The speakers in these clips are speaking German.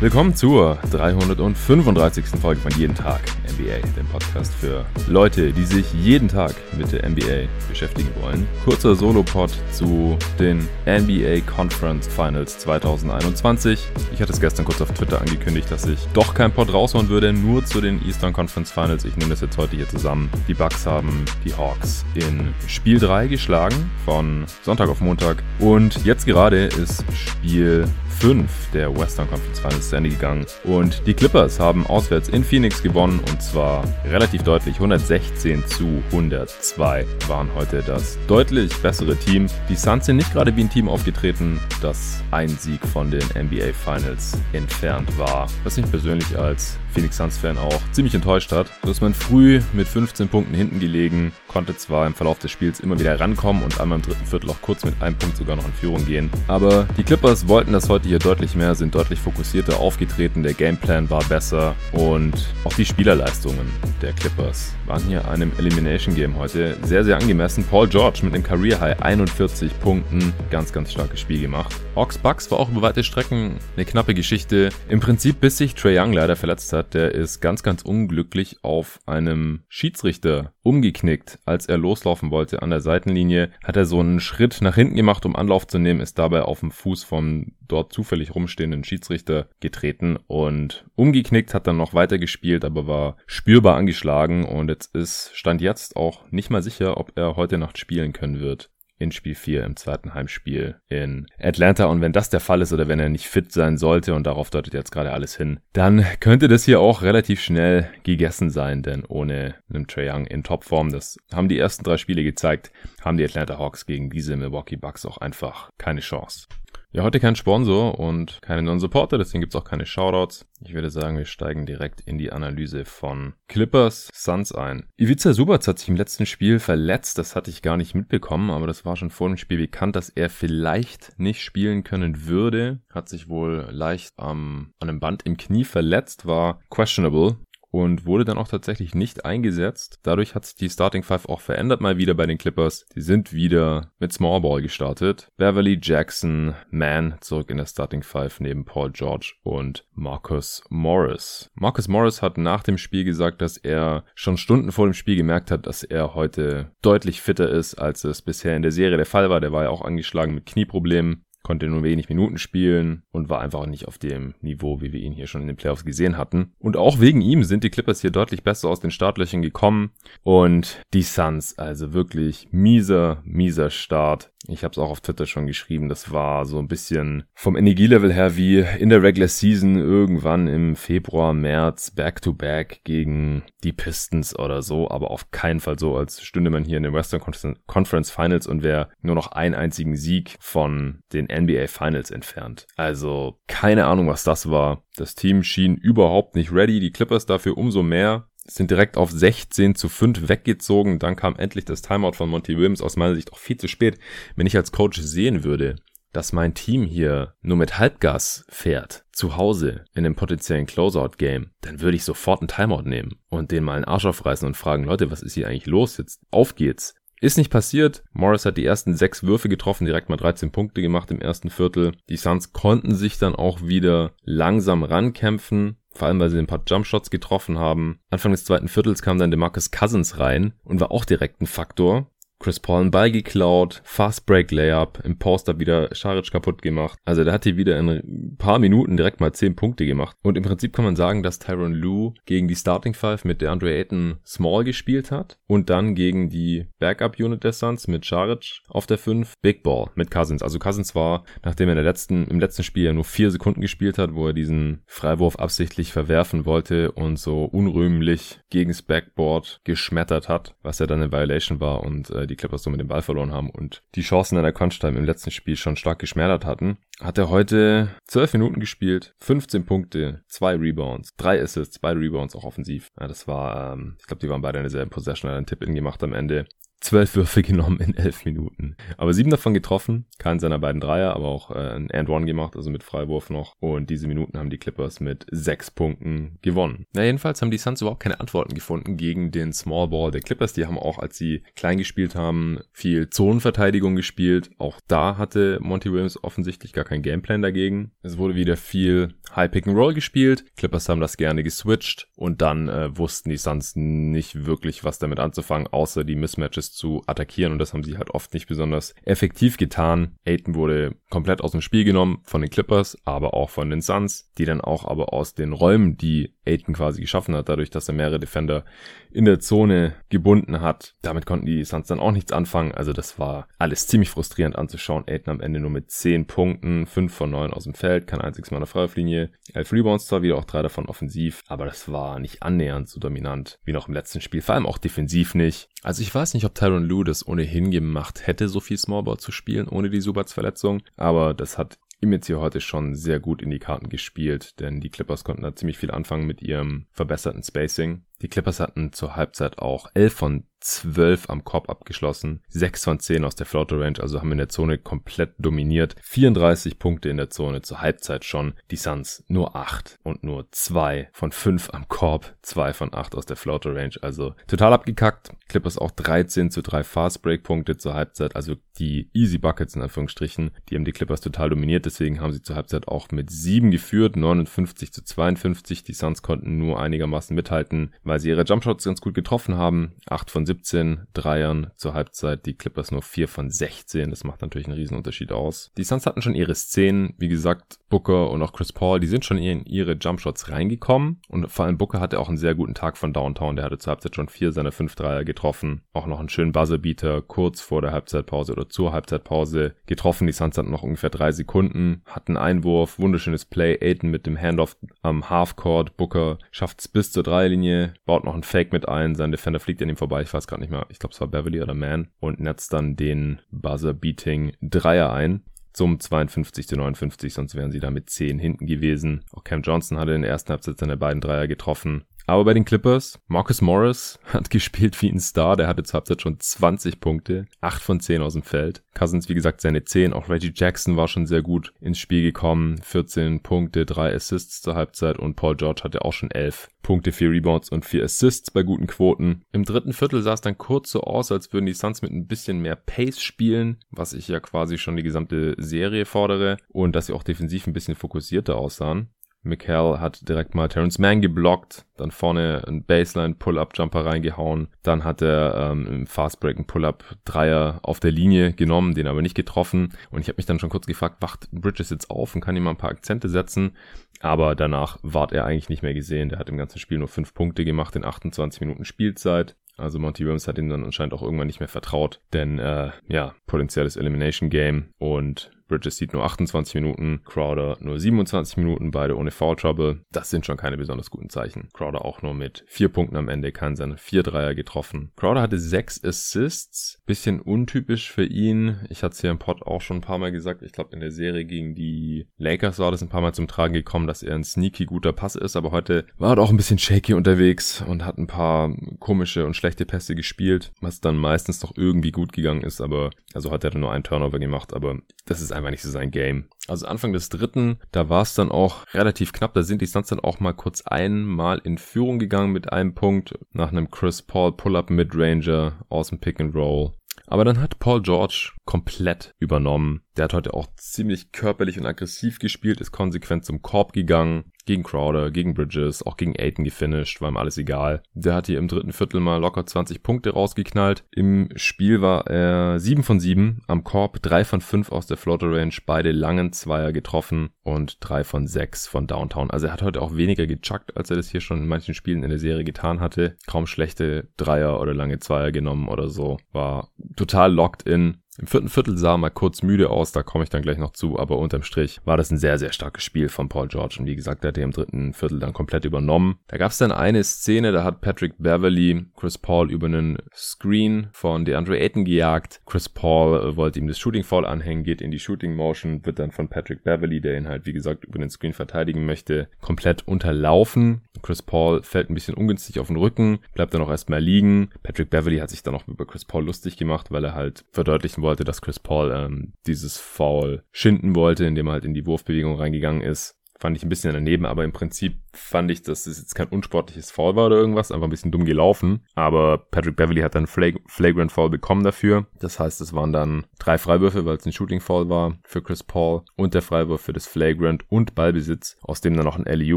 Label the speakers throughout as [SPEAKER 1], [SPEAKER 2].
[SPEAKER 1] Willkommen zur 335. Folge von Jeden Tag NBA, dem Podcast für Leute, die sich jeden Tag mit der NBA beschäftigen wollen. Kurzer Solo-Pod zu den NBA Conference Finals 2021. Ich hatte es gestern kurz auf Twitter angekündigt, dass ich doch kein Pod raushauen würde, nur zu den Eastern Conference Finals. Ich nehme das jetzt heute hier zusammen. Die Bucks haben die Hawks in Spiel 3 geschlagen, von Sonntag auf Montag. Und jetzt gerade ist Spiel 5 der Western Conference Finals zu Ende gegangen. Und die Clippers haben auswärts in Phoenix gewonnen und zwar relativ deutlich. 116 zu 102 waren heute das deutlich bessere Team. Die Suns sind nicht gerade wie ein Team aufgetreten, das ein Sieg von den NBA Finals entfernt war. Was mich persönlich als Phoenix Suns-Fan auch ziemlich enttäuscht hat. So ist man früh mit 15 Punkten hinten gelegen, konnte zwar im Verlauf des Spiels immer wieder rankommen und einmal im dritten Viertel auch kurz mit einem Punkt sogar noch in Führung gehen. Aber die Clippers wollten das heute hier deutlich mehr, sind deutlich fokussierter aufgetreten, der Gameplan war besser und auch die Spielerleistungen der Clippers waren hier einem Elimination Game heute sehr, sehr angemessen. Paul George mit einem Career High 41 Punkten, ganz, ganz starkes Spiel gemacht. Hawks Bucks war auch über weite Strecken eine knappe Geschichte. Im Prinzip bis sich Trey Young leider verletzt hat, der ist ganz, ganz unglücklich auf einem Schiedsrichter umgeknickt, als er loslaufen wollte an der Seitenlinie, hat er so einen Schritt nach hinten gemacht, um Anlauf zu nehmen, ist dabei auf dem Fuß vom dort zufällig rumstehenden Schiedsrichter getreten und umgeknickt, hat dann noch weiter gespielt, aber war spürbar angeschlagen. Und jetzt ist, stand jetzt auch nicht mal sicher, ob er heute Nacht spielen können wird in Spiel 4 im zweiten Heimspiel in Atlanta. Und wenn das der Fall ist oder wenn er nicht fit sein sollte, und darauf deutet jetzt gerade alles hin, dann könnte das hier auch relativ schnell gegessen sein, denn ohne einen Trae Young in Topform, das haben die ersten drei Spiele gezeigt, haben die Atlanta Hawks gegen diese Milwaukee Bucks auch einfach keine Chance. Ja, heute kein Sponsor und keine Non-Supporter, deswegen gibt's auch keine Shoutouts. Ich würde sagen, wir steigen direkt in die Analyse von Clippers Suns ein. Ivica Subac hat sich im letzten Spiel verletzt, das hatte ich gar nicht mitbekommen, aber das war schon vor dem Spiel bekannt, dass er vielleicht nicht spielen können würde. Hat sich wohl leicht ähm, an einem Band im Knie verletzt, war questionable und wurde dann auch tatsächlich nicht eingesetzt. Dadurch hat sich die Starting Five auch verändert mal wieder bei den Clippers. Die sind wieder mit Small Ball gestartet. Beverly Jackson, Mann zurück in der Starting Five neben Paul George und Marcus Morris. Marcus Morris hat nach dem Spiel gesagt, dass er schon Stunden vor dem Spiel gemerkt hat, dass er heute deutlich fitter ist, als es bisher in der Serie der Fall war. Der war ja auch angeschlagen mit Knieproblemen konnte nur wenig Minuten spielen und war einfach nicht auf dem Niveau, wie wir ihn hier schon in den Playoffs gesehen hatten. Und auch wegen ihm sind die Clippers hier deutlich besser aus den Startlöchern gekommen und die Suns, also wirklich mieser, mieser Start. Ich habe es auch auf Twitter schon geschrieben, das war so ein bisschen vom Energielevel her wie in der Regular Season irgendwann im Februar, März, Back-to-Back gegen die Pistons oder so, aber auf keinen Fall so, als stünde man hier in den Western Conference Finals und wäre nur noch einen einzigen Sieg von den NBA Finals entfernt. Also keine Ahnung, was das war. Das Team schien überhaupt nicht ready, die Clippers dafür umso mehr sind direkt auf 16 zu 5 weggezogen. Dann kam endlich das Timeout von Monty Williams, aus meiner Sicht auch viel zu spät. Wenn ich als Coach sehen würde, dass mein Team hier nur mit Halbgas fährt, zu Hause in einem potenziellen Closeout-Game, dann würde ich sofort einen Timeout nehmen und den mal einen Arsch aufreißen und fragen, Leute, was ist hier eigentlich los? Jetzt auf geht's. Ist nicht passiert. Morris hat die ersten sechs Würfe getroffen, direkt mal 13 Punkte gemacht im ersten Viertel. Die Suns konnten sich dann auch wieder langsam rankämpfen. Vor allem, weil sie ein paar Jumpshots getroffen haben. Anfang des zweiten Viertels kam dann DeMarcus Cousins rein und war auch direkt ein Faktor. Chris Paul einen Ball geklaut, Fast Break Layup, im Poster wieder Scharic kaputt gemacht. Also der hat hier wieder in ein paar Minuten direkt mal 10 Punkte gemacht. Und im Prinzip kann man sagen, dass Tyron Lue gegen die Starting Five mit der Andre Ayton Small gespielt hat und dann gegen die Backup Unit der Suns mit Scharic auf der 5 Big Ball mit Cousins. Also Cousins war, nachdem er in der letzten, im letzten Spiel ja nur 4 Sekunden gespielt hat, wo er diesen Freiwurf absichtlich verwerfen wollte und so unrühmlich gegens Backboard geschmettert hat, was ja dann eine Violation war und äh, die Clippers so mit dem Ball verloren haben und die Chancen in der Crunch-Time im letzten Spiel schon stark geschmälert hatten, hat er heute 12 Minuten gespielt, 15 Punkte, 2 Rebounds, 3 Assists, beide Rebounds auch offensiv. Ja, das war, ähm, ich glaube, die waren beide in derselben Possession, hat einen Tipp-In gemacht am Ende. Zwölf Würfe genommen in elf Minuten. Aber sieben davon getroffen, keinen seiner beiden Dreier, aber auch äh, ein And-One gemacht, also mit Freiwurf noch. Und diese Minuten haben die Clippers mit sechs Punkten gewonnen. Na, jedenfalls haben die Suns überhaupt keine Antworten gefunden gegen den Small Ball der Clippers. Die haben auch, als sie klein gespielt haben, viel Zonenverteidigung gespielt. Auch da hatte Monty Williams offensichtlich gar kein Gameplan dagegen. Es wurde wieder viel High Pick and Roll gespielt. Clippers haben das gerne geswitcht und dann äh, wussten die Suns nicht wirklich, was damit anzufangen, außer die Mismatches zu attackieren und das haben sie halt oft nicht besonders effektiv getan. Aiton wurde komplett aus dem Spiel genommen von den Clippers, aber auch von den Suns, die dann auch aber aus den Räumen, die Aiton quasi geschaffen hat, dadurch, dass er mehrere Defender in der Zone gebunden hat. Damit konnten die Suns dann auch nichts anfangen. Also das war alles ziemlich frustrierend anzuschauen. Aiton am Ende nur mit 10 Punkten, 5 von 9 aus dem Feld, kein einziges Mal eine Freiwurflinie. 11 Rebounds zwar, wieder auch drei davon offensiv, aber das war nicht annähernd so dominant wie noch im letzten Spiel. Vor allem auch defensiv nicht. Also ich weiß nicht, ob Tyron Lue das ohnehin gemacht hätte, so viel Smallball zu spielen, ohne die Subats Verletzung. Aber das hat ihm jetzt hier heute schon sehr gut in die Karten gespielt, denn die Clippers konnten da ziemlich viel anfangen mit ihrem verbesserten Spacing. Die Clippers hatten zur Halbzeit auch 11 von 12 am Korb abgeschlossen, 6 von 10 aus der Floater Range, also haben in der Zone komplett dominiert. 34 Punkte in der Zone zur Halbzeit schon. Die Suns nur 8 und nur 2 von 5 am Korb, 2 von 8 aus der Floater Range, also total abgekackt. Clippers auch 13 zu 3 Fast Break Punkte zur Halbzeit, also die Easy Buckets in Anführungsstrichen, die haben die Clippers total dominiert, deswegen haben sie zur Halbzeit auch mit 7 geführt, 59 zu 52. Die Suns konnten nur einigermaßen mithalten, weil sie ihre Jumpshots ganz gut getroffen haben. 8 von 17 Dreiern zur Halbzeit, die Clippers nur 4 von 16. Das macht natürlich einen riesen Unterschied aus. Die Suns hatten schon ihre Szenen, wie gesagt, Booker und auch Chris Paul, die sind schon in ihre Jumpshots reingekommen und vor allem Booker hatte auch einen sehr guten Tag von Downtown. Der hatte zur Halbzeit schon vier seiner fünf Dreier getroffen. Auch noch einen schönen Buzzerbeater kurz vor der Halbzeitpause oder zur Halbzeitpause getroffen. Die Suns hatten noch ungefähr drei Sekunden, hatten Einwurf, wunderschönes Play. Aiden mit dem Handoff am Halfcourt. Booker schafft es bis zur Dreilinie, baut noch einen Fake mit ein. Sein Defender fliegt an ihm vorbei. Ich weiß gerade nicht mehr. Ich glaube, es war Beverly oder Man. Und netzt dann den Buzzer-Beating Dreier ein zum 52 zu 59, sonst wären sie da mit 10 hinten gewesen. Auch Cam Johnson hatte in der ersten Halbzeit seine beiden Dreier getroffen. Aber bei den Clippers, Marcus Morris hat gespielt wie ein Star. Der hatte zur Halbzeit schon 20 Punkte, 8 von 10 aus dem Feld. Cousins, wie gesagt, seine 10. Auch Reggie Jackson war schon sehr gut ins Spiel gekommen. 14 Punkte, 3 Assists zur Halbzeit und Paul George hatte auch schon 11 Punkte, 4 Rebounds und 4 Assists bei guten Quoten. Im dritten Viertel sah es dann kurz so aus, als würden die Suns mit ein bisschen mehr Pace spielen, was ich ja quasi schon die gesamte Serie fordere und dass sie auch defensiv ein bisschen fokussierter aussahen. McHale hat direkt mal Terrence Mann geblockt, dann vorne ein Baseline Pull-Up Jumper reingehauen, dann hat er ähm, im Fastbreak einen Pull-Up Dreier auf der Linie genommen, den aber nicht getroffen und ich habe mich dann schon kurz gefragt, wacht Bridges jetzt auf und kann ihm mal ein paar Akzente setzen, aber danach ward er eigentlich nicht mehr gesehen. Der hat im ganzen Spiel nur fünf Punkte gemacht in 28 Minuten Spielzeit. Also Monty Williams hat ihm dann anscheinend auch irgendwann nicht mehr vertraut, denn äh, ja, potenzielles Elimination Game und Bridges sieht nur 28 Minuten, Crowder nur 27 Minuten, beide ohne Foul Trouble. Das sind schon keine besonders guten Zeichen. Crowder auch nur mit vier Punkten am Ende, kann seine vier Dreier getroffen. Crowder hatte sechs Assists, bisschen untypisch für ihn. Ich hatte es hier im Pod auch schon ein paar Mal gesagt. Ich glaube, in der Serie gegen die Lakers war das ein paar Mal zum Tragen gekommen, dass er ein sneaky guter Pass ist, aber heute war er auch ein bisschen shaky unterwegs und hat ein paar komische und schlechte Pässe gespielt, was dann meistens doch irgendwie gut gegangen ist, aber also hat er nur einen Turnover gemacht, aber das ist einfach nicht so sein Game. Also Anfang des dritten, da war es dann auch relativ knapp. Da sind die Suns dann auch mal kurz einmal in Führung gegangen mit einem Punkt nach einem Chris Paul Pull-Up Midranger aus dem Pick and Roll. Aber dann hat Paul George komplett übernommen. Der hat heute auch ziemlich körperlich und aggressiv gespielt, ist konsequent zum Korb gegangen, gegen Crowder, gegen Bridges, auch gegen Aiton gefinisht, war ihm alles egal. Der hat hier im dritten Viertel mal locker 20 Punkte rausgeknallt. Im Spiel war er 7 von 7 am Korb, 3 von 5 aus der Floater Range, beide langen Zweier getroffen und 3 von 6 von Downtown. Also er hat heute auch weniger gechuckt, als er das hier schon in manchen Spielen in der Serie getan hatte. Kaum schlechte Dreier oder lange Zweier genommen oder so. War total locked in Im vierten Viertel sah er mal kurz müde aus, da komme ich dann gleich noch zu, aber unterm Strich war das ein sehr, sehr starkes Spiel von Paul George und wie gesagt, er hat er im dritten Viertel dann komplett übernommen. Da gab es dann eine Szene, da hat Patrick Beverly Chris Paul über einen Screen von DeAndre Ayton gejagt. Chris Paul äh, wollte ihm das Shooting Foul anhängen, geht in die Shooting Motion, wird dann von Patrick Beverly, der ihn halt wie gesagt über den Screen verteidigen möchte, komplett unterlaufen. Chris Paul fällt ein bisschen ungünstig auf den Rücken, bleibt dann auch erstmal liegen. Patrick Beverly hat sich dann auch über Chris Paul lustig gemacht, weil er halt verdeutlichen wollte, dass Chris Paul ähm, dieses Foul schinden wollte, indem er halt in die Wurfbewegung reingegangen ist. Fand ich ein bisschen daneben, aber im Prinzip fand ich, dass es jetzt kein unsportliches Foul war oder irgendwas, einfach ein bisschen dumm gelaufen. Aber Patrick Beverly hat dann Flag Flagrant Foul bekommen dafür. Das heißt, es waren dann drei Freiwürfe, weil es ein Shooting Foul war für Chris Paul und der Freiwurf für das Flagrant und Ballbesitz, aus dem dann noch ein alley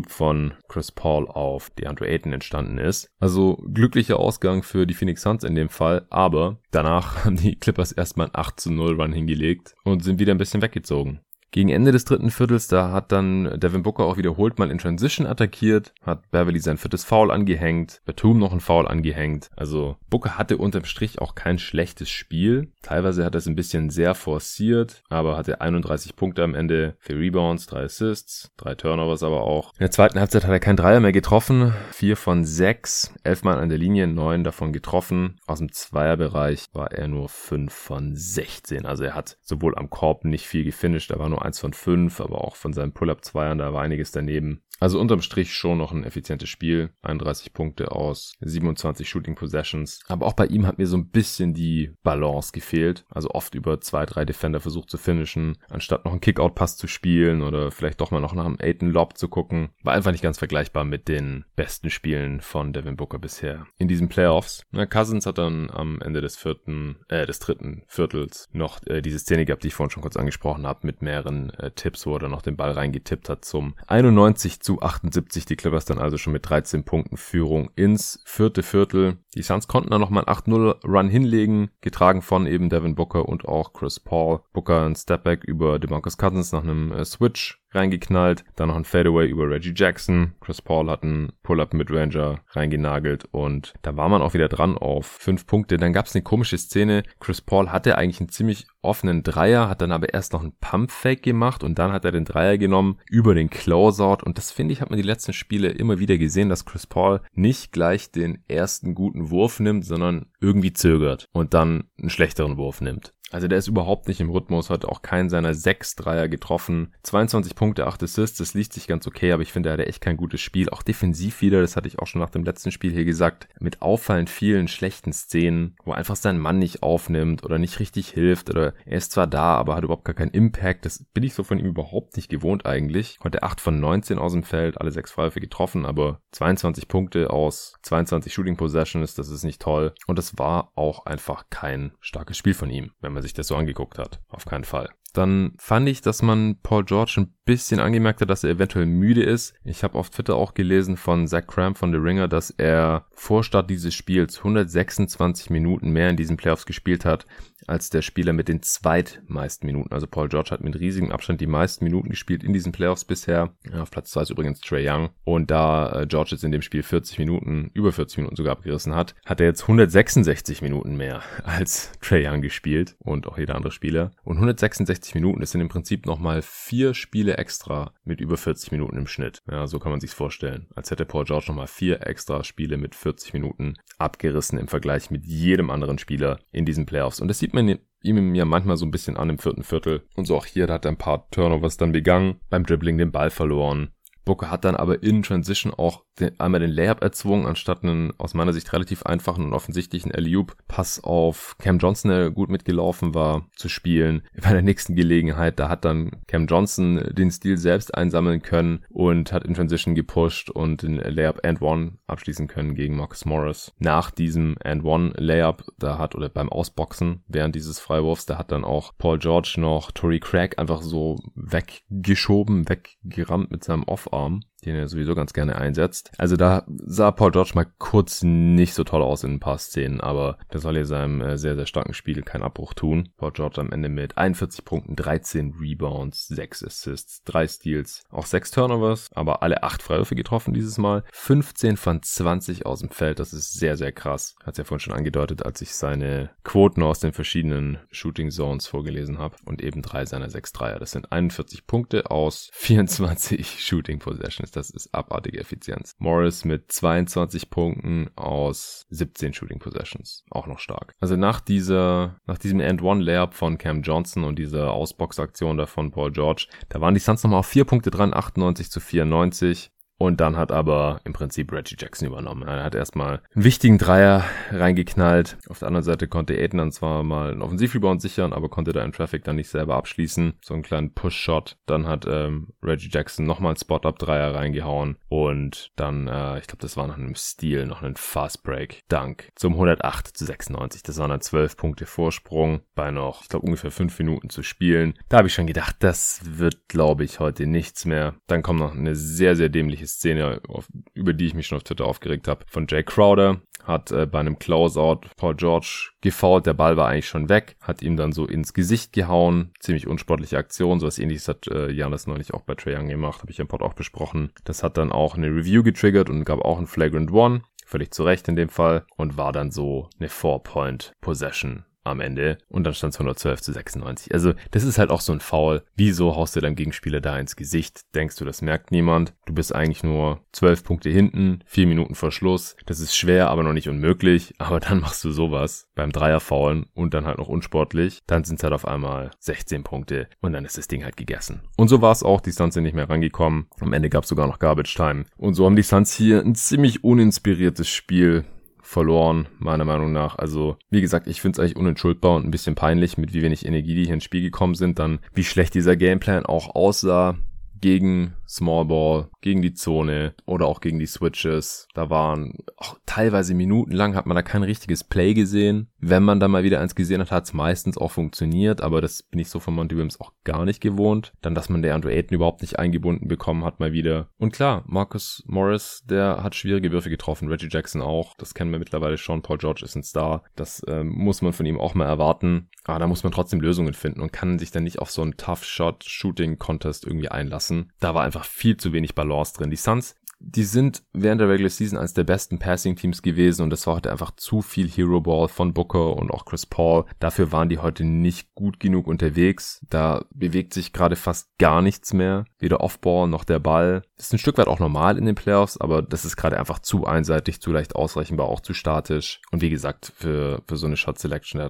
[SPEAKER 1] von Chris Paul auf DeAndre Ayton entstanden ist. Also glücklicher Ausgang für die Phoenix Suns in dem Fall, aber danach haben die Clippers erstmal einen 8 zu 0 Run hingelegt und sind wieder ein bisschen weggezogen. Gegen Ende des dritten Viertels, da hat dann Devin Booker auch wiederholt mal in Transition attackiert, hat Beverly sein viertes Foul angehängt, Batum noch ein Foul angehängt. Also Booker hatte unterm Strich auch kein schlechtes Spiel. Teilweise hat er es ein bisschen sehr forciert, aber hatte 31 Punkte am Ende, vier Rebounds, drei Assists, drei Turnovers aber auch. In der zweiten Halbzeit hat er kein Dreier mehr getroffen, vier von sechs, elfmal an der Linie, neun davon getroffen. Aus dem Zweierbereich war er nur fünf von 16. Also er hat sowohl am Korb nicht viel gefinisht, da war nur eins von fünf, aber auch von seinen Pull-Up-Zweiern, da war einiges daneben. Also unterm Strich schon noch ein effizientes Spiel. 31 Punkte aus 27 Shooting Possessions. Aber auch bei ihm hat mir so ein bisschen die Balance gefehlt. Also oft über zwei, drei Defender versucht zu finishen, anstatt noch einen Kickout-Pass zu spielen oder vielleicht doch mal noch nach einem Aiden Lob zu gucken. War einfach nicht ganz vergleichbar mit den besten Spielen von Devin Booker bisher in diesen Playoffs. Na, Cousins hat dann am Ende des vierten, äh, des dritten Viertels noch äh, diese Szene gehabt, die ich vorhin schon kurz angesprochen habe, mit mehreren äh, Tipps, wo er dann noch den Ball reingetippt hat zum 91 zu 78. Die Clippers dann also schon mit 13 Punkten Führung ins vierte Viertel. Die Suns konnten dann nochmal einen 8-0 Run hinlegen, getragen von eben Devin Booker und auch Chris Paul. Booker ein Stepback über DeMarcus Cousins nach einem äh, Switch reingeknallt. Dann noch ein Fadeaway über Reggie Jackson. Chris Paul hat einen Pull-Up Midranger reingenagelt und da war man auch wieder dran auf fünf Punkte. Dann gab es eine komische Szene. Chris Paul hatte eigentlich einen ziemlich offenen Dreier, hat dann aber erst noch einen Pump-Fake gemacht und dann hat er den Dreier genommen über den Closeout und das finde ich, hat man die letzten Spiele immer wieder gesehen, dass Chris Paul nicht gleich den ersten guten Wurf nimmt, sondern irgendwie zögert und dann einen schlechteren Wurf nimmt. Also der ist überhaupt nicht im Rhythmus, hat auch keinen seiner sechs Dreier getroffen. 22 Punkte, 8 Assists, das liest sich ganz okay, aber ich finde, er hatte echt kein gutes Spiel. Auch defensiv wieder, das hatte ich auch schon nach dem letzten Spiel hier gesagt, mit auffallend vielen schlechten Szenen, wo einfach sein Mann nicht aufnimmt oder nicht richtig hilft oder er ist zwar da, aber hat überhaupt gar keinen Impact. Das bin ich so von ihm überhaupt nicht gewohnt eigentlich. Konnte 8 von 19 aus dem Feld, alle sechs Freiwürfe getroffen, aber 22 Punkte aus 22 Shooting Possessions, das ist nicht toll. Und es war auch einfach kein starkes Spiel von ihm, wenn man sich das so angeguckt hat. Auf keinen Fall. Dann fand ich, dass man Paul George ein bisschen angemerkt hat, dass er eventuell müde ist. Ich habe auf Twitter auch gelesen von Zach Cramp von The Ringer, dass er vor Start dieses Spiels 126 Minuten mehr in diesen Playoffs gespielt hat als der Spieler mit den zweitmeisten Minuten. Also Paul George hat mit riesigem Abstand die meisten Minuten gespielt in diesen Playoffs bisher. Auf Platz zwei ist übrigens Trey Young. Und da äh, George jetzt in dem Spiel 40 Minuten, über 40 Minuten sogar abgerissen hat, hat er jetzt 166 Minuten mehr als Trey Young gespielt und auch jeder andere Spieler. Und 166 Minuten, das sind im Prinzip nochmal vier Spiele extra mit über 40 Minuten im Schnitt. Ja, so kann man sich's vorstellen. Als hätte Paul George nochmal vier extra Spiele mit 40 Minuten abgerissen im Vergleich mit jedem anderen Spieler in diesen Playoffs. Und das sieht man ihm ja manchmal so ein bisschen an im vierten Viertel. Und so auch hier, da hat er ein paar Turnovers dann begangen, beim Dribbling den Ball verloren. Booker hat dann aber in Transition auch den, einmal den Layup erzwungen, anstatt einen aus meiner Sicht relativ einfachen und offensichtlichen Alley-Oop Pass auf Cam Johnson, der gut mitgelaufen war, zu spielen. Bei der nächsten Gelegenheit, da hat dann Cam Johnson den Stil selbst einsammeln können und hat in Transition gepusht und den Layup and One abschließen können gegen Marcus Morris. Nach diesem and One Layup, da hat oder beim Ausboxen während dieses Freiwurfs, da hat dann auch Paul George noch Tory Craig einfach so weggeschoben, weggerammt mit seinem arm den er sowieso ganz gerne einsetzt. Also da sah Paul George mal kurz nicht so toll aus in ein paar Szenen, aber der soll hier seinem äh, sehr, sehr starken Spiel keinen Abbruch tun. Paul George am Ende mit 41 Punkten, 13 Rebounds, 6 Assists, 3 Steals, auch 6 Turnovers, aber alle 8 Freiwürfe getroffen dieses Mal. 15 von 20 aus dem Feld, das ist sehr, sehr krass. Hat ja vorhin schon angedeutet, als ich seine Quoten aus den verschiedenen Shooting Zones vorgelesen habe und eben drei seiner 6 Dreier. Das sind 41 Punkte aus 24 Shooting Possessions. Das ist abartige Effizienz. Morris mit 22 Punkten aus 17 Shooting Possessions. Auch noch stark. Also nach dieser, nach diesem End-One-Layup von Cam Johnson und dieser Ausbox-Aktion da von Paul George, da waren die Suns nochmal auf 4 Punkte dran, 98 zu 94. Und dann hat aber im Prinzip Reggie Jackson übernommen. Er hat erstmal einen wichtigen Dreier reingeknallt. Auf der anderen Seite konnte Aiden dann zwar mal einen Offensivrebound sichern, aber konnte da in Traffic dann nicht selber abschließen. So einen kleinen Push-Shot. Dann hat ähm, Reggie Jackson nochmal einen Spot-Up-Dreier reingehauen. Und dann, äh, ich glaube, das war nach einem Stil, noch einen Fast-Break. Dank zum 108 zu 96. Das waren dann 12 Punkte Vorsprung bei noch, ich glaube, ungefähr 5 Minuten zu spielen. Da habe ich schon gedacht, das wird, glaube ich, heute nichts mehr. Dann kommt noch eine sehr, sehr dämliche Szene, auf, über die ich mich schon auf Twitter aufgeregt habe, von Jay Crowder. Hat äh, bei einem Closeout Paul George gefault, der Ball war eigentlich schon weg, hat ihm dann so ins Gesicht gehauen. Ziemlich unsportliche Aktion, sowas ähnliches hat äh, Janis neulich auch bei Trae Young gemacht, habe ich im Pod auch besprochen. Das hat dann auch eine Review getriggert und gab auch ein Flagrant One völlig zu Recht in dem Fall und war dann so eine Four-Point-Possession am Ende und dann stand es 112 zu 96. Also das ist halt auch so ein Foul. Wieso haust du deinem Gegenspieler da ins Gesicht? Denkst du, das merkt niemand? Du bist eigentlich nur 12 Punkte hinten, 4 Minuten vor Schluss. Das ist schwer, aber noch nicht unmöglich. Aber dann machst du sowas beim Dreier faulen und dann halt noch unsportlich. Dann sind es halt auf einmal 16 Punkte und dann ist das Ding halt gegessen. Und so war es auch. Die Suns sind nicht mehr rangekommen. Am Ende gab es sogar noch Garbage Time. Und so haben die Suns hier ein ziemlich uninspiriertes Spiel verloren, meiner Meinung nach. Also, wie gesagt, ich finde es eigentlich unentschuldbar und ein bisschen peinlich, mit wie wenig Energie die hier ins Spiel gekommen sind. Dann, wie schlecht dieser Gameplan auch aussah gegen Small Ball, gegen die Zone oder auch gegen die Switches. Da waren auch teilweise minutenlang hat man da kein richtiges Play gesehen. Wenn man da mal wieder eins gesehen hat, hat es meistens auch funktioniert, aber das bin ich so von Monty Williams auch gar nicht gewohnt. Dann, dass man der Andrew Ayton überhaupt nicht eingebunden bekommen hat, mal wieder. Und klar, Marcus Morris, der hat schwierige Würfe getroffen, Reggie Jackson auch. Das kennen wir mittlerweile schon. Paul George ist ein Star. Das ähm, muss man von ihm auch mal erwarten. Aber da muss man trotzdem Lösungen finden und kann sich dann nicht auf so einen Tough-Shot-Shooting-Contest irgendwie einlassen. Da war einfach viel zu wenig Balance drin. Die Suns die sind während der Regular Season eines der besten Passing-Teams gewesen und das war heute einfach zu viel Hero Ball von Booker und auch Chris Paul. Dafür waren die heute nicht gut genug unterwegs. Da bewegt sich gerade fast gar nichts mehr. Weder Off-Ball noch der Ball. Ist ein Stück weit auch normal in den Playoffs, aber das ist gerade einfach zu einseitig, zu leicht ausrechenbar, auch zu statisch. Und wie gesagt, für, für so eine Shot Selection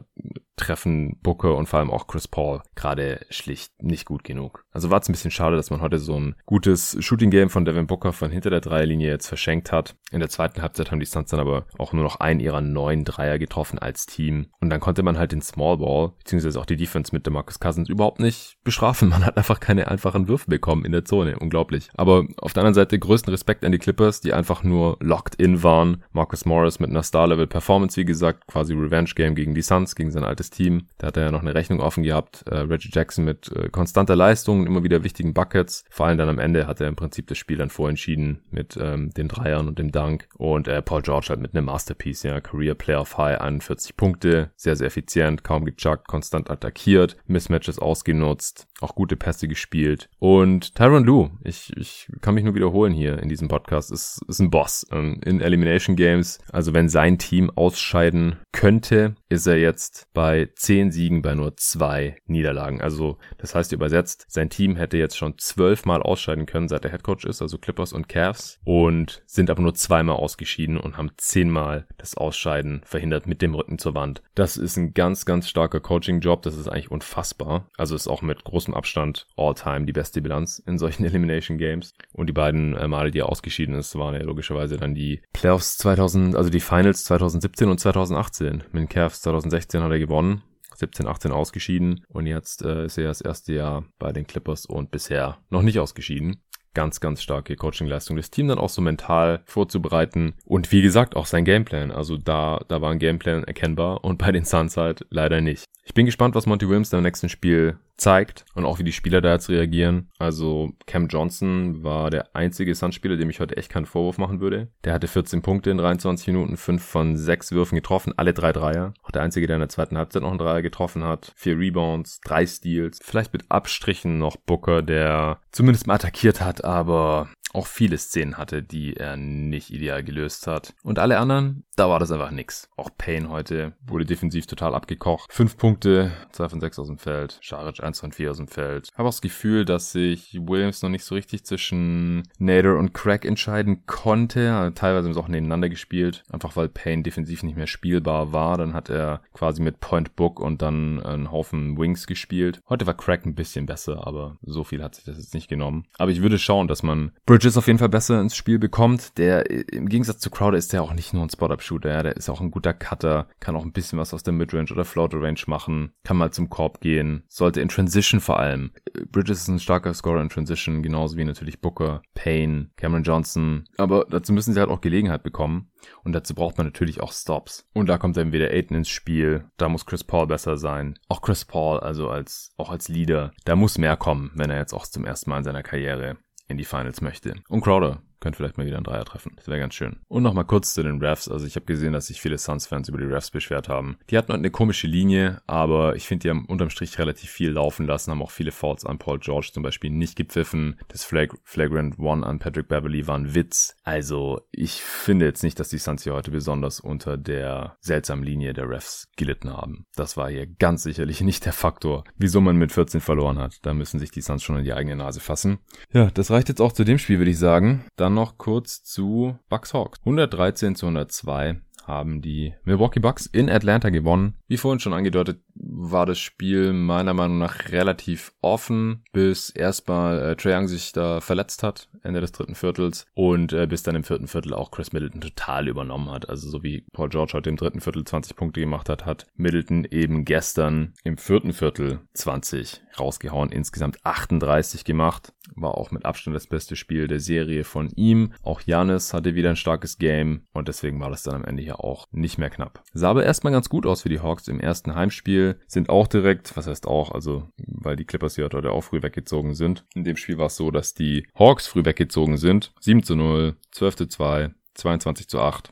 [SPEAKER 1] treffen Booker und vor allem auch Chris Paul gerade schlicht nicht gut genug. Also war es ein bisschen schade, dass man heute so ein gutes Shooting Game von Devin Booker von hinter der Dreierlinie jetzt verschenkt hat. In der zweiten Halbzeit haben die Suns dann aber auch nur noch einen ihrer neun Dreier getroffen als Team. Und dann konnte man halt den Small Ball, beziehungsweise auch die Defense mit DeMarcus Cousins überhaupt nicht bestrafen. Man hat einfach keine einfachen Würfe bekommen in der Zone. Unglaublich. Aber auf der anderen Seite größten Respekt an die Clippers, die einfach nur locked in waren. Marcus Morris mit einer Star-Level-Performance, wie gesagt, quasi Revenge-Game gegen die Suns, gegen sein altes Team. Da hat er ja noch eine Rechnung offen gehabt. Äh, Reggie Jackson mit äh, konstanter Leistung, immer wieder wichtigen Buckets. Vor allem dann am Ende hat er im Prinzip das Spiel dann vorentschieden mit ähm, den Dreiern und dem Dank. Und äh, Paul George halt mit einem Masterpiece, ja, Career Player of High, 41 Punkte, sehr, sehr effizient, kaum gechuckt, konstant attackiert, Mismatches ausgenutzt, auch gute Pässe gespielt. Und Tyron Lue, ich, ich kann mich nur wiederholen hier in diesem Podcast, ist, ist ein Boss ähm, in Elimination Games. Also wenn sein Team ausscheiden könnte, ist er jetzt bei 10 Siegen bei nur zwei Niederlagen. Also das heißt übersetzt, sein Team hätte jetzt schon zwölfmal ausscheiden können, seit er Headcoach ist, also Clippers und Cavs, und sind aber nur zweimal ausgeschieden und haben zehnmal das Ausscheiden verhindert mit dem Rücken zur Wand. Das ist ein ganz, ganz starker Coaching-Job. Das ist eigentlich unfassbar. Also ist auch mit großem Abstand all-time die beste Bilanz in solchen Elimination Games. Und die beiden äh, Male, die er ausgeschieden ist, waren ja logischerweise dann die Playoffs 2000, also die Finals 2017 und 2018. Mit den Cavs 2016 hat er gewonnen. 17, 18 ausgeschieden und jetzt äh, ist er das erste Jahr bei den Clippers und bisher noch nicht ausgeschieden ganz, ganz starke Coachingleistung, das Team dann auch so mental vorzubereiten. Und wie gesagt, auch sein Gameplan. Also da, da war ein Gameplan erkennbar und bei den Suns halt leider nicht. Ich bin gespannt, was Monty Williams im nächsten Spiel zeigt und auch wie die Spieler da jetzt reagieren. Also Cam Johnson war der einzige Suns-Spieler, dem ich heute echt keinen Vorwurf machen würde. Der hatte 14 Punkte in 23 Minuten, 5 von 6 Würfen getroffen, alle drei Dreier. Auch der einzige, der in der zweiten Halbzeit noch einen Dreier getroffen hat. Vier Rebounds, drei Steals. Vielleicht mit Abstrichen noch Booker, der zumindest mal attackiert hat, aber auch viele Szenen hatte, die er nicht ideal gelöst hat. Und alle anderen, da war das einfach nix. Auch Payne heute wurde defensiv total abgekocht. Fünf Punkte, zwei von sechs aus dem Feld. Scharic eins von vier aus dem Feld. Habe auch das Gefühl, dass sich Williams noch nicht so richtig zwischen Nader und Craig entscheiden konnte. Teilweise haben sie auch nebeneinander gespielt. Einfach weil Payne defensiv nicht mehr spielbar war. Dann hat er quasi mit Point Book und dann einen Haufen Wings gespielt. Heute war Craig ein bisschen besser, aber so viel hat sich das jetzt nicht genommen. Aber ich würde schauen, dass man Bridges auf jeden Fall besser ins Spiel bekommt. Der im Gegensatz zu Crowder ist der auch nicht nur ein Spot-Up-Shooter, ja, der ist auch ein guter Cutter, kann auch ein bisschen was aus der Midrange oder Floater-Range machen, kann mal zum Korb gehen, sollte in Transition vor allem. Bridges ist ein starker Scorer in Transition, genauso wie natürlich Booker, Payne, Cameron Johnson. Aber dazu müssen sie halt auch Gelegenheit bekommen. Und dazu braucht man natürlich auch Stops. Und da kommt dann wieder Aiden ins Spiel. Da muss Chris Paul besser sein. Auch Chris Paul, also als, auch als Leader, da muss mehr kommen, wenn er jetzt auch zum ersten Mal in seiner Karriere in die Finals möchte. Und Crowder könnte vielleicht mal wieder ein Dreier treffen. Das wäre ganz schön. Und nochmal kurz zu den Refs. Also ich habe gesehen, dass sich viele Suns-Fans über die Refs beschwert haben. Die hatten eine komische Linie, aber ich finde, die haben unterm Strich relativ viel laufen lassen, haben auch viele Faults an Paul George zum Beispiel nicht gepfiffen. Das Flag Flagrant One an Patrick Beverly war ein Witz. Also ich finde jetzt nicht, dass die Suns hier heute besonders unter der seltsamen Linie der Refs gelitten haben. Das war hier ganz sicherlich nicht der Faktor, wieso man mit 14 verloren hat. Da müssen sich die Suns schon in die eigene Nase fassen. Ja, das reicht jetzt auch zu dem Spiel, würde ich sagen. Dann noch kurz zu Bucks Hawks. 113 zu 102 haben die Milwaukee Bucks in Atlanta gewonnen. Wie vorhin schon angedeutet, war das Spiel meiner Meinung nach relativ offen, bis erstmal äh, Trae Young sich da verletzt hat, Ende des dritten Viertels, und äh, bis dann im vierten Viertel auch Chris Middleton total übernommen hat. Also so wie Paul George heute im dritten Viertel 20 Punkte gemacht hat, hat Middleton eben gestern im vierten Viertel 20 rausgehauen, insgesamt 38 gemacht. War auch mit Abstand das beste Spiel der Serie von ihm. Auch Janis hatte wieder ein starkes Game und deswegen war das dann am Ende hier auch nicht mehr knapp. Sah aber erstmal ganz gut aus für die Hawks im ersten Heimspiel. Sind auch direkt, was heißt auch, also weil die Clippers hier heute auch früh weggezogen sind. In dem Spiel war es so, dass die Hawks früh weggezogen sind. 7 zu 0, 12 zu 2, 22 zu 8.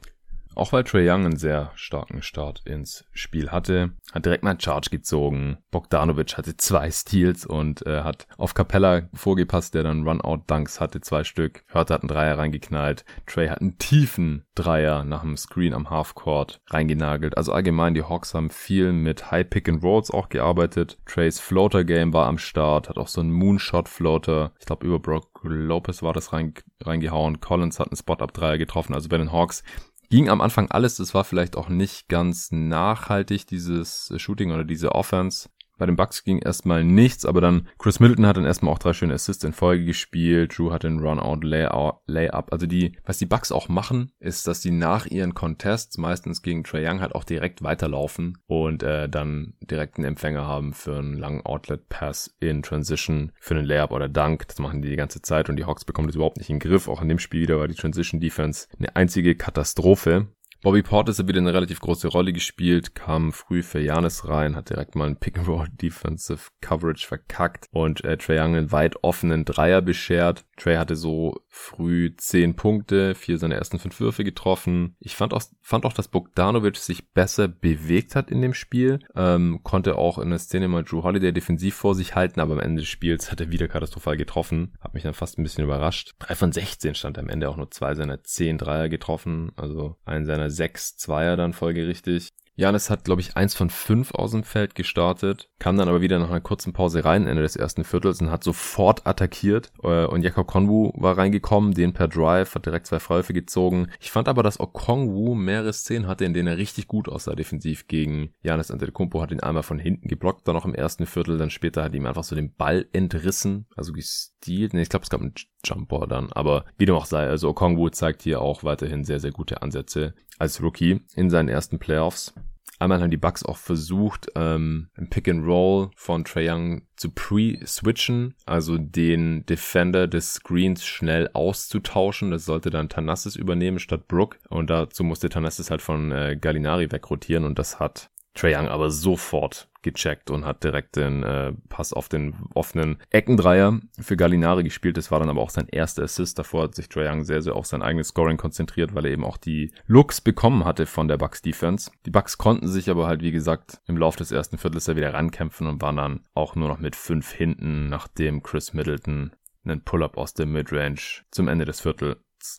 [SPEAKER 1] Auch weil Trey Young einen sehr starken Start ins Spiel hatte, hat direkt mal Charge gezogen. Bogdanovic hatte zwei Steals und äh, hat auf Capella vorgepasst, der dann Run-Out-Dunks hatte, zwei Stück. Hörte hat einen Dreier reingeknallt. Trey hat einen tiefen Dreier nach dem Screen am Halfcourt reingenagelt. Also allgemein, die Hawks haben viel mit High Pick and Rolls auch gearbeitet. Treys Floater Game war am Start, hat auch so einen Moonshot Floater. Ich glaube, über Brock Lopez war das rein, reingehauen. Collins hat einen Spot-Up-Dreier getroffen. Also bei den Hawks ging am Anfang alles. Das war vielleicht auch nicht ganz nachhaltig, dieses Shooting oder diese Offense. Bei den Bucks ging erstmal nichts, aber dann Chris Middleton hat dann erstmal auch drei schöne Assists in Folge gespielt. Drew hat den Runout Layup. Also die, was die Bucks auch machen, ist, dass die nach ihren Contests meistens gegen Trey Young halt auch direkt weiterlaufen und äh, dann direkt einen Empfänger haben für einen langen Outlet Pass in Transition, für einen Layup oder Dunk. Das machen die die ganze Zeit und die Hawks bekommen das überhaupt nicht in den Griff. Auch in dem Spiel wieder war die Transition Defense eine einzige Katastrophe. Bobby Portis hat wieder eine relativ große Rolle gespielt, kam früh für Janis rein, hat direkt mal einen Pick-and-Roll Defensive Coverage verkackt und äh, Trey Young einen weit offenen Dreier beschert. Trey hatte so früh zehn Punkte, vier seiner ersten fünf Würfe getroffen. Ich fand auch, fand auch, dass Bogdanovic sich besser bewegt hat in dem Spiel, ähm, konnte auch in der Szene mal Drew Holiday defensiv vor sich halten, aber am Ende des Spiels hat er wieder katastrophal getroffen. Hat mich dann fast ein bisschen überrascht. Drei von 16 stand am Ende auch nur zwei seiner zehn Dreier getroffen, also einen seiner sechs Zweier dann folgerichtig. Janis hat, glaube ich, eins von fünf aus dem Feld gestartet, kam dann aber wieder nach einer kurzen Pause rein, Ende des ersten Viertels und hat sofort attackiert. Äh, und Jakob Konwu war reingekommen, den per Drive, hat direkt zwei Freiwürfe gezogen. Ich fand aber, dass Okongwu mehrere Szenen hatte, in denen er richtig gut aussah defensiv gegen Janis Antetokounmpo, hat ihn einmal von hinten geblockt, dann noch im ersten Viertel, dann später hat ihm einfach so den Ball entrissen, also gestealt. Nee, ich glaube, es gab einen Jumper dann, aber wie dem auch sei, also Okongwu zeigt hier auch weiterhin sehr, sehr gute Ansätze als Rookie in seinen ersten Playoffs. Einmal haben die Bucks auch versucht, ähm, ein Pick and Roll von Trae Young zu pre-switchen, also den Defender des Screens schnell auszutauschen. Das sollte dann Tanassis übernehmen statt Brook. Und dazu musste Tanassis halt von äh, Gallinari wegrotieren und das hat Trae Young aber sofort gecheckt und hat direkt den äh, Pass auf den offenen Eckendreier für Gallinari gespielt. Das war dann aber auch sein erster Assist. Davor hat sich Trae Young sehr, sehr auf sein eigenes Scoring konzentriert, weil er eben auch die Looks bekommen hatte von der Bucks Defense. Die Bucks konnten sich aber halt, wie gesagt, im Laufe des ersten Viertels ja wieder rankämpfen und waren dann auch nur noch mit fünf hinten, nachdem Chris Middleton einen Pull-up aus der Midrange zum Ende des Viertels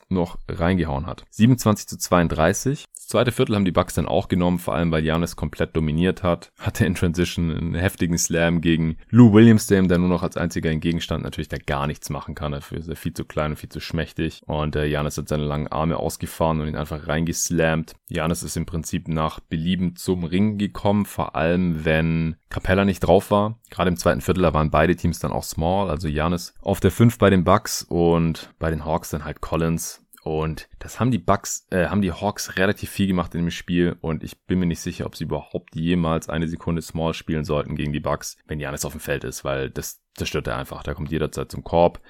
[SPEAKER 1] noch reingehauen hat. 27 zu 32. Zweite Viertel haben die Bucks dann auch genommen, vor allem weil Janis komplett dominiert hat. Hatte in Transition einen heftigen Slam gegen Lou Williams, der ihm dann nur noch als einziger im Gegenstand natürlich der gar nichts machen kann. Dafür ist er viel zu klein und viel zu schmächtig. Und äh, Janis hat seine langen Arme ausgefahren und ihn einfach reingeslammt. Janis ist im Prinzip nach Belieben zum Ring gekommen, vor allem wenn Capella nicht drauf war. Gerade im zweiten Viertel, da waren beide Teams dann auch small, also Janis auf der 5 bei den Bucks und bei den Hawks dann halt Collins und das haben die Bucks, äh, haben die Hawks relativ viel gemacht in dem Spiel. Und ich bin mir nicht sicher, ob sie überhaupt jemals eine Sekunde Small spielen sollten gegen die Bucks, wenn Janis auf dem Feld ist, weil das zerstört er einfach. Der kommt jederzeit zum Korb.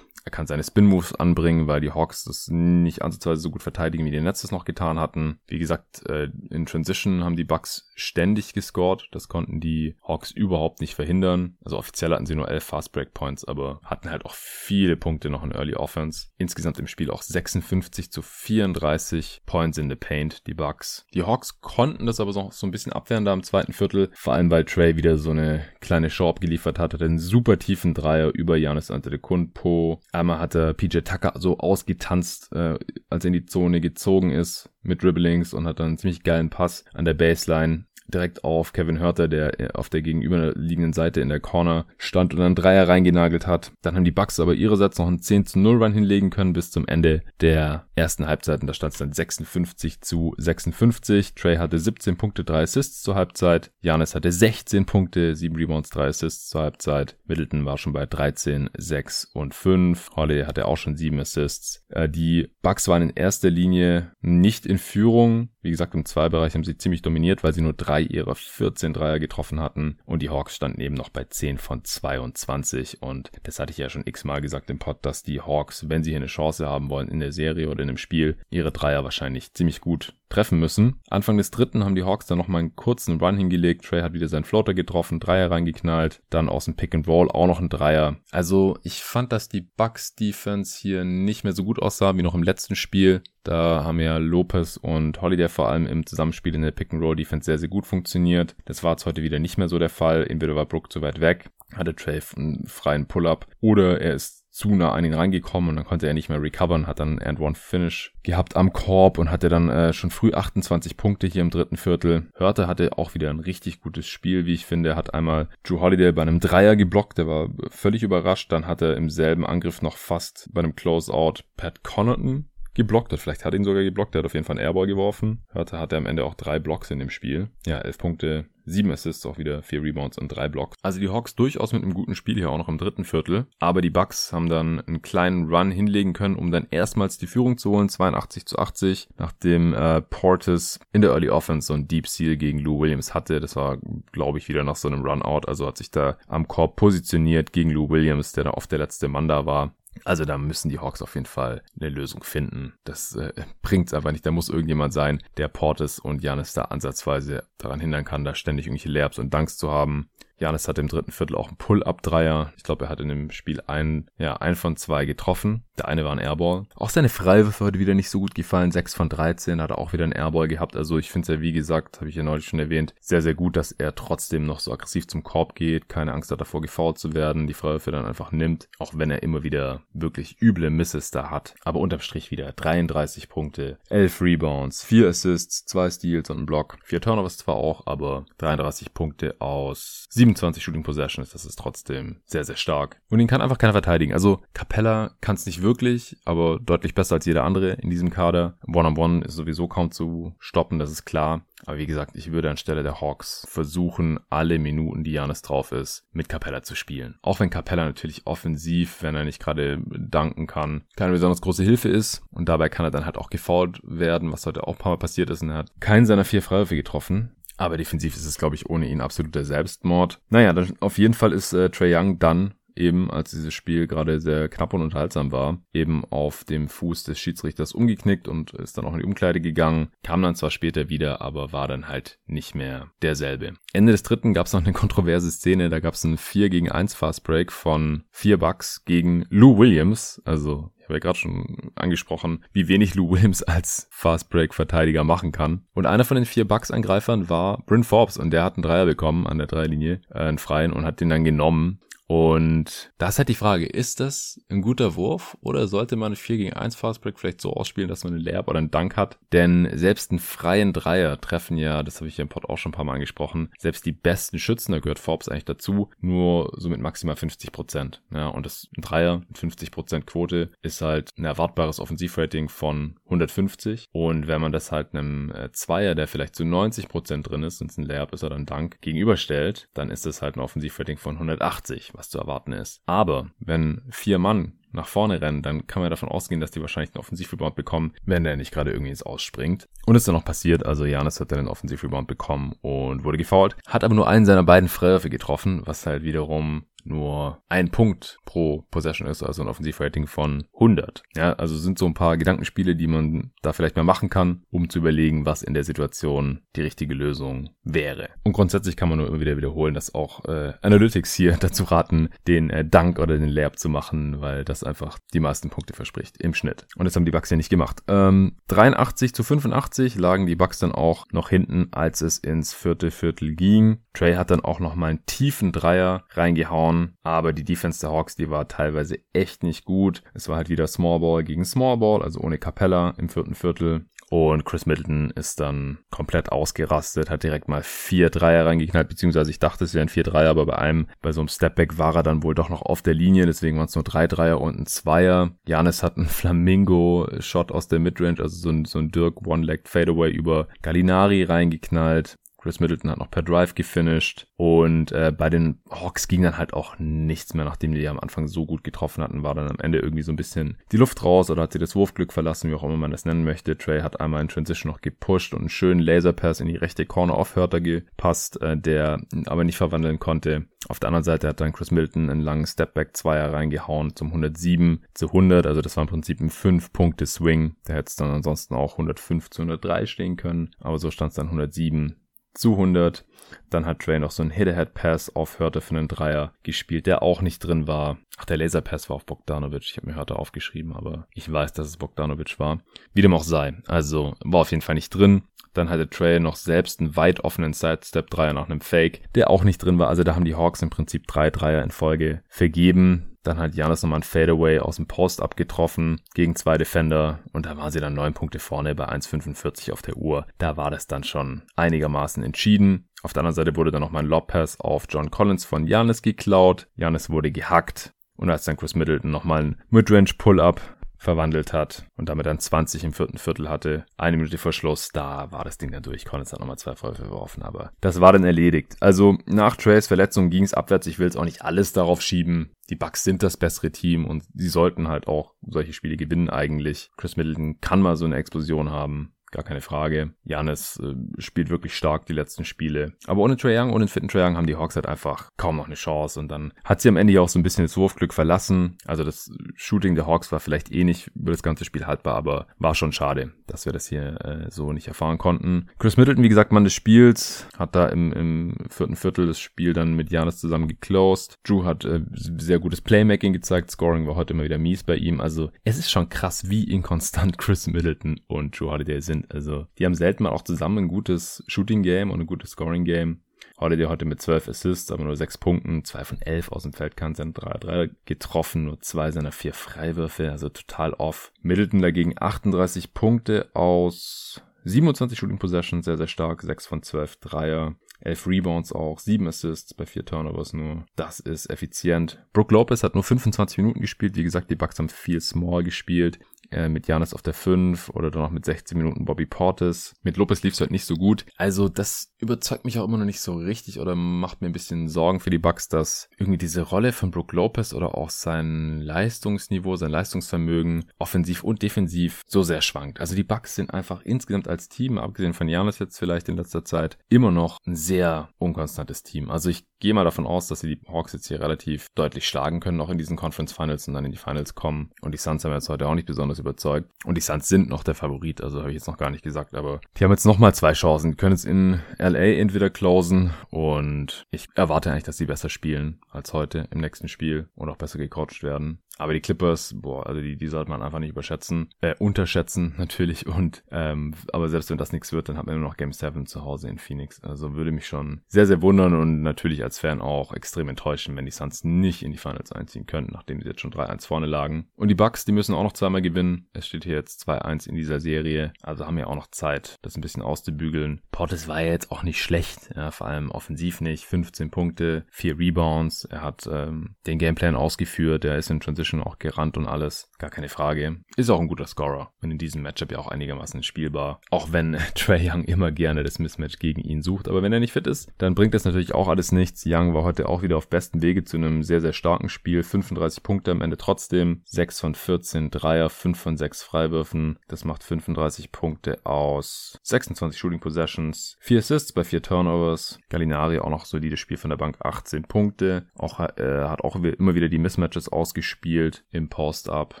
[SPEAKER 1] Er kann seine Spin-Moves anbringen, weil die Hawks das nicht ansatzweise so gut verteidigen, wie die Nets das noch getan hatten. Wie gesagt, äh, in Transition haben die Bucks ständig gescored. Das konnten die Hawks überhaupt nicht verhindern. Also offiziell hatten sie nur elf Fast Break Points, aber hatten halt auch viele Punkte noch in Early Offense. Insgesamt im Spiel auch 56 zu 34 Points in the Paint, die Bucks. Die Hawks konnten das aber so, so ein bisschen abwehren da im zweiten Viertel. Vor allem, weil Trey wieder so eine kleine Show abgeliefert hat, hat einen super tiefen Dreier über Janis Antetokounmpo. Einmal hat er PJ Tucker so ausgetanzt, äh, als er in die Zone gezogen ist mit Dribblings und hat dann einen ziemlich geilen Pass an der Baseline direkt auf Kevin Hörter, der auf der gegenüberliegenden Seite in der Corner stand und dann Dreier reingenagelt hat. Dann haben die Bucks aber ihrerseits noch einen 10 zu 0 Run hinlegen können bis zum Ende der ersten Halbzeit. Und da stand es dann 56 zu 56. Trey hatte 17 Punkte, 3 Assists zur Halbzeit. Janis hatte 16 Punkte, 7 Rebounds, 3 Assists zur Halbzeit. Middleton war schon bei 13, 6 und 5. Holly hatte auch schon 7 Assists. Äh, die Bucks waren in erster Linie nicht in Führung. Wie gesagt, im Zweibereich haben sie ziemlich dominiert, weil sie nur drei ihrer 14 Dreier getroffen hatten und die Hawks standen eben noch bei 10 von 22 und das hatte ich ja schon x-mal gesagt im Pod, dass die Hawks, wenn sie hier eine Chance haben wollen in der Serie oder in einem Spiel, ihre Dreier wahrscheinlich ziemlich gut treffen müssen. Anfang des dritten haben die Hawks dann nochmal einen kurzen Run hingelegt. Trey hat wieder seinen Floater getroffen, Dreier reingeknallt, dann aus dem Pick and Roll auch noch ein Dreier. Also ich fand, dass die Bucks Defense hier nicht mehr so gut aussah wie noch im letzten Spiel. Da haben ja Lopez und Holiday vor allem im Zusammenspiel in der Pick and Roll Defense sehr, sehr gut funktioniert. Das war jetzt heute wieder nicht mehr so der Fall. Entweder war Brook zu weit weg, hatte Trey einen freien Pull-up oder er ist zu nah an ihn reingekommen und dann konnte er nicht mehr recovern, hat dann and one Finish gehabt am Korb und hatte dann äh, schon früh 28 Punkte hier im dritten Viertel. Hörte hatte auch wieder ein richtig gutes Spiel, wie ich finde. Hat einmal Drew Holiday bei einem Dreier geblockt, der war völlig überrascht. Dann hat er im selben Angriff noch fast bei einem Closeout Pat Connaughton geblockt hat. Vielleicht hat ihn sogar geblockt. Er hat auf jeden Fall einen Airball geworfen. Hörte hatte am Ende auch drei Blocks in dem Spiel. Ja, elf Punkte, sieben Assists, auch wieder vier Rebounds und drei Blocks. Also die Hawks durchaus mit einem guten Spiel hier auch noch im dritten Viertel. Aber die Bucks haben dann einen kleinen Run hinlegen können, um dann erstmals die Führung zu holen, 82 zu 80, nachdem äh, Portis in der Early Offense so ein Deep Seal gegen Lou Williams hatte. Das war, glaube ich, wieder nach so einem Run-Out. Also hat sich da am Korb positioniert gegen Lou Williams, der da oft der letzte Mann da war. Also da müssen die Hawks auf jeden Fall eine Lösung finden. Das äh, bringt's einfach nicht. Da muss irgendjemand sein, der Portis und Janis da ansatzweise daran hindern kann, da ständig irgendwelche Layups und Dunks zu haben. Janis hatte im dritten Viertel auch einen Pull-Up-Dreier. Ich glaube, er hat in dem Spiel einen, ja, ein von zwei getroffen. Der eine war ein Airball. Auch seine Freiwürfe heute wieder nicht so gut gefallen. Sechs von 13 hat er auch wieder einen Airball gehabt. Also ich finde es ja, wie gesagt, habe ich ja neulich schon erwähnt, sehr, sehr gut, dass er trotzdem noch so aggressiv zum Korb geht, keine Angst hat davor gefault zu werden, die Freiwürfe dann einfach nimmt, auch wenn er immer wieder wirklich üble Misses da hat. Aber unterm Strich wieder 33 Punkte, 11 Rebounds, 4 Assists, 2 Steals und ein Block. 4 Turnovers zwar auch, aber 33 Punkte aus 27 Shooting Possessions, das ist trotzdem sehr, sehr stark. Und ihn kann einfach keiner verteidigen. Also Capella kann es nicht wirklich, aber deutlich besser als jeder andere in diesem Kader. One-on-One -on -one ist sowieso kaum zu stoppen, das ist klar. Aber wie gesagt, ich würde anstelle der Hawks versuchen, alle Minuten, die Janis drauf ist, mit Capella zu spielen. Auch wenn Capella natürlich offensiv, wenn er nicht gerade danken kann, keine besonders große Hilfe ist. Und dabei kann er dann halt auch gefault werden, was heute auch ein paar Mal passiert ist. Und er hat keinen seiner vier Freiwürfe getroffen. Aber defensiv ist es, glaube ich, ohne ihn absoluter Selbstmord. Naja, dann auf jeden Fall ist äh, Trey Young dann eben als dieses Spiel gerade sehr knapp und unterhaltsam war, eben auf dem Fuß des Schiedsrichters umgeknickt und ist dann auch in die Umkleide gegangen, kam dann zwar später wieder, aber war dann halt nicht mehr derselbe. Ende des dritten gab es noch eine kontroverse Szene, da gab es einen 4 gegen 1 Fast Break von 4 Bucks gegen Lou Williams, also ich habe ja gerade schon angesprochen, wie wenig Lou Williams als Fast-Break-Verteidiger machen kann. Und einer von den vier Bucks-Angreifern war Bryn Forbes und der hat einen Dreier bekommen an der Dreilinie, äh, einen freien und hat den dann genommen. Und da ist halt die Frage, ist das ein guter Wurf oder sollte man 4 gegen 1 Fastbreak vielleicht so ausspielen, dass man einen Layup oder einen Dank hat? Denn selbst einen freien Dreier treffen ja, das habe ich ja im Pod auch schon ein paar Mal angesprochen, selbst die besten Schützen, da gehört Forbes eigentlich dazu, nur so mit maximal 50 Prozent. Ja, und das ein Dreier mit 50 Prozent Quote ist halt ein erwartbares Offensivrating von 150. Und wenn man das halt einem äh, Zweier, der vielleicht zu 90 Prozent drin ist, und es ein Layup ist oder ein Dank, gegenüberstellt, dann ist das halt ein Offensivrating von 180 was zu erwarten ist. Aber wenn vier Mann nach vorne rennen, dann kann man davon ausgehen, dass die wahrscheinlich einen Offensivrebound bekommen, wenn der nicht gerade irgendwie ins Ausspringt. Und ist dann noch passiert, also Janis hat dann einen Offensivrebound bekommen und wurde gefoult, hat aber nur einen seiner beiden Freiwürfe getroffen, was halt wiederum nur ein Punkt pro Possession ist, also ein Offensivrating von 100. Ja, also sind so ein paar Gedankenspiele, die man da vielleicht mal machen kann, um zu überlegen, was in der Situation die richtige Lösung wäre. Und grundsätzlich kann man nur immer wieder wiederholen, dass auch äh, Analytics hier dazu raten, den äh, Dank oder den Layup zu machen, weil das einfach die meisten Punkte verspricht im Schnitt. Und das haben die Bucks ja nicht gemacht. Ähm, 83 zu 85 lagen die Bucks dann auch noch hinten, als es ins vierte Viertel ging. Trey hat dann auch noch mal einen tiefen Dreier reingehauen aber die Defense der Hawks, die war teilweise echt nicht gut. Es war halt wieder Small Ball gegen Small Ball, also ohne Capella im vierten Viertel. Und Chris Middleton ist dann komplett ausgerastet, hat direkt mal vier Dreier reingeknallt, beziehungsweise ich dachte, es wären vier Dreier, aber bei einem, bei so einem Stepback war er dann wohl doch noch auf der Linie, deswegen waren es nur drei Dreier und ein Zweier. Janis hat einen Flamingo-Shot aus der Midrange, also so ein, so ein Dirk One-Legged Fadeaway über Gallinari reingeknallt. Chris Middleton hat noch per Drive gefinisht und äh, bei den Hawks ging dann halt auch nichts mehr, nachdem die am Anfang so gut getroffen hatten, war dann am Ende irgendwie so ein bisschen die Luft raus oder hat sie das Wurfglück verlassen, wie auch immer man das nennen möchte. Trey hat einmal in Transition noch gepusht und einen schönen Laserpass in die rechte Corner auf Hörter gepasst, äh, der aber nicht verwandeln konnte. Auf der anderen Seite hat dann Chris Middleton einen langen Stepback Zweier reingehauen zum 107 zu 100, also das war im Prinzip ein 5 Punkte Swing. Da hätte es dann ansonsten auch 105 zu 103 stehen können, aber so stand es dann 107 zu 100. Dann hat Trey noch so einen Hit-Ahead-Pass auf Hörte für einen Dreier gespielt, der auch nicht drin war. Ach, der Laser-Pass war auf Bogdanovic. Ich habe mir Hörte aufgeschrieben, aber ich weiß, dass es Bogdanovic war. Wie dem auch sei. Also war auf jeden Fall nicht drin. Dann hatte Trey noch selbst einen weit offenen Sidestep-Dreier nach einem Fake, der auch nicht drin war. Also da haben die Hawks im Prinzip drei Dreier in Folge vergeben. Dann hat Janis nochmal ein Fadeaway aus dem Post abgetroffen gegen zwei Defender und da waren sie dann neun Punkte vorne bei 1,45 auf der Uhr. Da war das dann schon einigermaßen entschieden. Auf der anderen Seite wurde dann nochmal ein Lobpass auf John Collins von Janis geklaut. Janis wurde gehackt. Und als dann Chris Middleton nochmal ein Midrange Pull-Up verwandelt hat und damit dann 20 im vierten Viertel hatte. Eine Minute vor Schluss, da war das Ding dann durch. Collins hat nochmal zwei Freiwürfe geworfen, aber das war dann erledigt. Also nach Trays Verletzung ging es abwärts. Ich will jetzt auch nicht alles darauf schieben. Die Bucks sind das bessere Team und sie sollten halt auch solche Spiele gewinnen eigentlich. Chris Middleton kann mal so eine Explosion haben gar keine Frage. Janis äh, spielt wirklich stark die letzten Spiele. Aber ohne Trae Young, ohne den fitten Trae Young haben die Hawks halt einfach kaum noch eine Chance. Und dann hat sie am Ende ja auch so ein bisschen das Wurfglück verlassen. Also das Shooting der Hawks war vielleicht eh nicht über das ganze Spiel haltbar, aber war schon schade, dass wir das hier äh, so nicht erfahren konnten. Chris Middleton, wie gesagt, Mann des Spiels, hat da im, im vierten Viertel das Spiel dann mit Janis zusammen geclosed. Drew hat äh, sehr gutes Playmaking gezeigt. Scoring war heute immer wieder mies bei ihm. Also es ist schon krass, wie inkonstant Chris Middleton und Drew Holiday sind. Also die haben selten mal auch zusammen ein gutes Shooting-Game und ein gutes Scoring-Game. Holiday heute mit 12 Assists, aber nur 6 Punkten, 2 von 11 aus dem Feld kann seine 3 3 getroffen, nur 2 seiner 4 Freiwürfe, also total off. Middleton dagegen 38 Punkte aus 27 Shooting Possessions, sehr, sehr stark, 6 von 12 Dreier. 11 Rebounds auch, 7 Assists bei 4 Turnovers nur. Das ist effizient. Brook Lopez hat nur 25 Minuten gespielt. Wie gesagt, die Bucks haben viel Small gespielt. Äh, mit Janis auf der 5 oder dann noch mit 16 Minuten Bobby Portis. Mit Lopez lief es halt nicht so gut. Also das überzeugt mich auch immer noch nicht so richtig oder macht mir ein bisschen Sorgen für die Bucks, dass irgendwie diese Rolle von Brook Lopez oder auch sein Leistungsniveau, sein Leistungsvermögen offensiv und defensiv so sehr schwankt. Also die Bucks sind einfach insgesamt als Team, abgesehen von Janis jetzt vielleicht in letzter Zeit, immer noch ein sehr unkonstantes Team. Also ich gehe mal davon aus, dass sie die Hawks jetzt hier relativ deutlich schlagen können, auch in diesen Conference Finals und dann in die Finals kommen. Und die Suns haben jetzt heute auch nicht besonders überzeugt. Und die Suns sind noch der Favorit, also habe ich jetzt noch gar nicht gesagt, aber die haben jetzt nochmal zwei Chancen. Die können jetzt in LA entweder closen und ich erwarte eigentlich, dass sie besser spielen als heute im nächsten Spiel und auch besser gecoacht werden. Aber die Clippers, boah, also die, die sollte man einfach nicht überschätzen, äh, unterschätzen natürlich. Und ähm, aber selbst wenn das nichts wird, dann hat man nur noch Game 7 zu Hause in Phoenix. Also würde mich schon sehr, sehr wundern und natürlich als Fan auch extrem enttäuschen, wenn die Suns nicht in die Finals einziehen könnten, nachdem sie jetzt schon 3-1 vorne lagen. Und die Bucks, die müssen auch noch zweimal gewinnen. Es steht hier jetzt 2-1 in dieser Serie. Also haben ja auch noch Zeit, das ein bisschen auszubügeln. Portis war ja jetzt auch nicht schlecht, ja, vor allem offensiv nicht. 15 Punkte, 4 Rebounds. Er hat ähm, den Gameplan ausgeführt. Er ist in Transition Transition auch gerannt und alles. Gar keine Frage. Ist auch ein guter Scorer und in diesem Matchup ja auch einigermaßen spielbar. Auch wenn Trey Young immer gerne das Mismatch gegen ihn sucht. Aber wenn er nicht fit ist, dann bringt das natürlich auch alles nichts. Young war heute auch wieder auf besten Wege zu einem sehr, sehr starken Spiel. 35 Punkte am Ende trotzdem. 6 von 14 Dreier, 5 von 6 Freiwürfen. Das macht 35 Punkte aus 26 Shooting Possessions. 4 Assists bei 4 Turnovers. Gallinari auch noch solides Spiel von der Bank. 18 Punkte. Auch, äh, hat auch immer wieder die Mismatches ausgespielt gespielt im Post-Up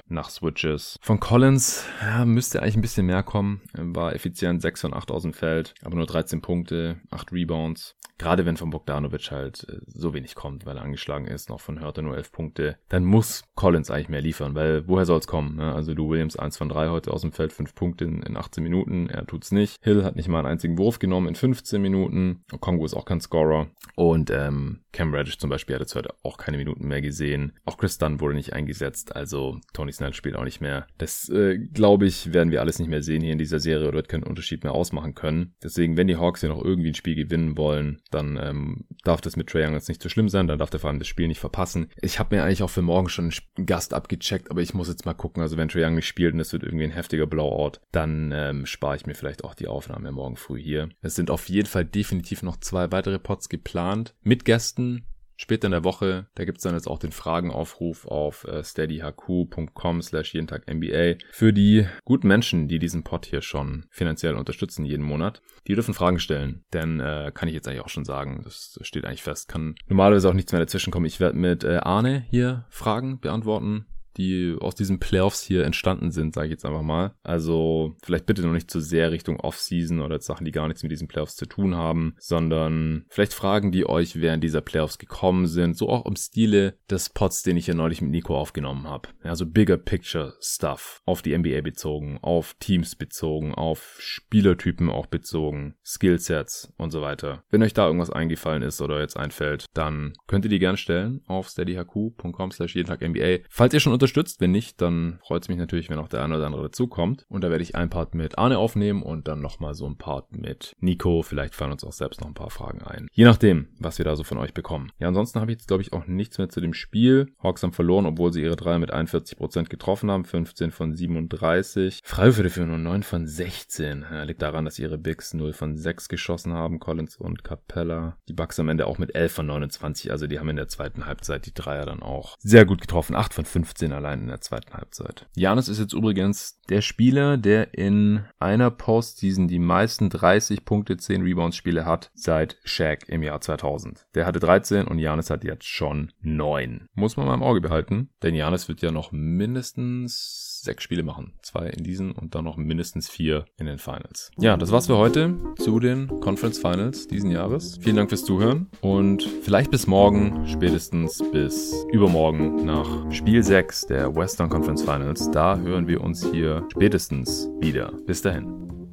[SPEAKER 1] nach Switches. Von Collins ja, müsste eigentlich ein bisschen mehr kommen. War effizient 6 von 8 aus dem Feld, aber nur 13 Punkte, 8 Rebounds. Gerade wenn von Bogdanovic halt äh, so wenig kommt, weil er angeschlagen ist, noch von Hörter nur 11 Punkte, dann muss Collins eigentlich mehr liefern, weil woher soll es kommen? Ne? Also du Williams 1 von 3 heute aus dem Feld, 5 Punkte in, in 18 Minuten, er tut's nicht. Hill hat nicht mal einen einzigen Wurf genommen in 15 Minuten. Kongo ist auch kein Scorer. Und ähm, Cam Reddish zum Beispiel hat jetzt heute auch keine Minuten mehr gesehen. Auch Chris Dunn wurde nicht eingesetzt, also Tony Snell spielt auch nicht mehr. Das, äh, glaube ich, werden wir alles nicht mehr sehen hier in dieser Serie oder wird keinen Unterschied mehr ausmachen können. Deswegen, wenn die Hawks hier noch irgendwie ein Spiel gewinnen wollen, dann ähm, darf das mit Trae Young jetzt nicht so schlimm sein, dann darf der vor allem das Spiel nicht verpassen. Ich habe mir eigentlich auch für morgen schon einen Gast abgecheckt, aber ich muss jetzt mal gucken, also wenn Trae Young nicht spielt und es wird irgendwie ein heftiger Blowout, dann ähm, spare ich mir vielleicht auch die Aufnahme morgen früh hier. Es sind auf jeden Fall definitiv noch zwei weitere Pots geplant mit Gästen Gästen später in der Woche. Da gibt's dann jetzt auch den Fragenaufruf auf äh, steadyhq.com slash jeden Tag NBA für die guten Menschen, die diesen Pod hier schon finanziell unterstützen jeden Monat. Die dürfen Fragen stellen, denn äh, kann ich jetzt eigentlich auch schon sagen, das steht eigentlich fest, kann normalerweise auch nichts mehr dazwischen kommen. Ich werde mit äh, Arne hier Fragen beantworten die aus diesen Playoffs hier entstanden sind, sage ich jetzt einfach mal. Also vielleicht bitte noch nicht zu sehr Richtung Offseason oder Sachen, die gar nichts mit diesen Playoffs zu tun haben, sondern vielleicht Fragen, die euch während dieser Playoffs gekommen sind, so auch im Stile des Pods, den ich hier neulich mit Nico aufgenommen habe. Also Bigger Picture Stuff, auf die NBA bezogen, auf Teams bezogen, auf Spielertypen auch bezogen, Skillsets und so weiter. Wenn euch da irgendwas eingefallen ist oder jetzt einfällt, dann könnt ihr die gerne stellen auf steadyhq.com slash jeden Tag NBA. Falls ihr schon unterstützt. Wenn nicht, dann freut es mich natürlich, wenn auch der eine oder andere dazukommt. Und da werde ich einen Part mit Arne aufnehmen und dann nochmal so ein Part mit Nico. Vielleicht fallen uns auch selbst noch ein paar Fragen ein. Je nachdem, was wir da so von euch bekommen. Ja, ansonsten habe ich jetzt, glaube ich, auch nichts mehr zu dem Spiel. Hawks haben verloren, obwohl sie ihre Dreier mit 41% getroffen haben. 15 von 37. Freiwürfe für nur 9 von 16. Ja, liegt daran, dass ihre Bigs 0 von 6 geschossen haben. Collins und Capella. Die Bucks am Ende auch mit 11 von 29. Also die haben in der zweiten Halbzeit die Dreier dann auch sehr gut getroffen. 8 von 15 allein in der zweiten Halbzeit. Janis ist jetzt übrigens der Spieler, der in einer Postseason die meisten 30 Punkte, 10 Rebounds Spiele hat seit Shaq im Jahr 2000. Der hatte 13 und Janis hat jetzt schon 9. Muss man mal im Auge behalten, denn Janis wird ja noch mindestens sechs Spiele machen. Zwei in diesen und dann noch mindestens vier in den Finals. Ja, das war's für heute zu den Conference Finals diesen Jahres. Vielen Dank fürs Zuhören und vielleicht bis morgen, spätestens bis übermorgen nach Spiel 6 der Western Conference Finals. Da hören wir uns hier spätestens wieder. Bis dahin.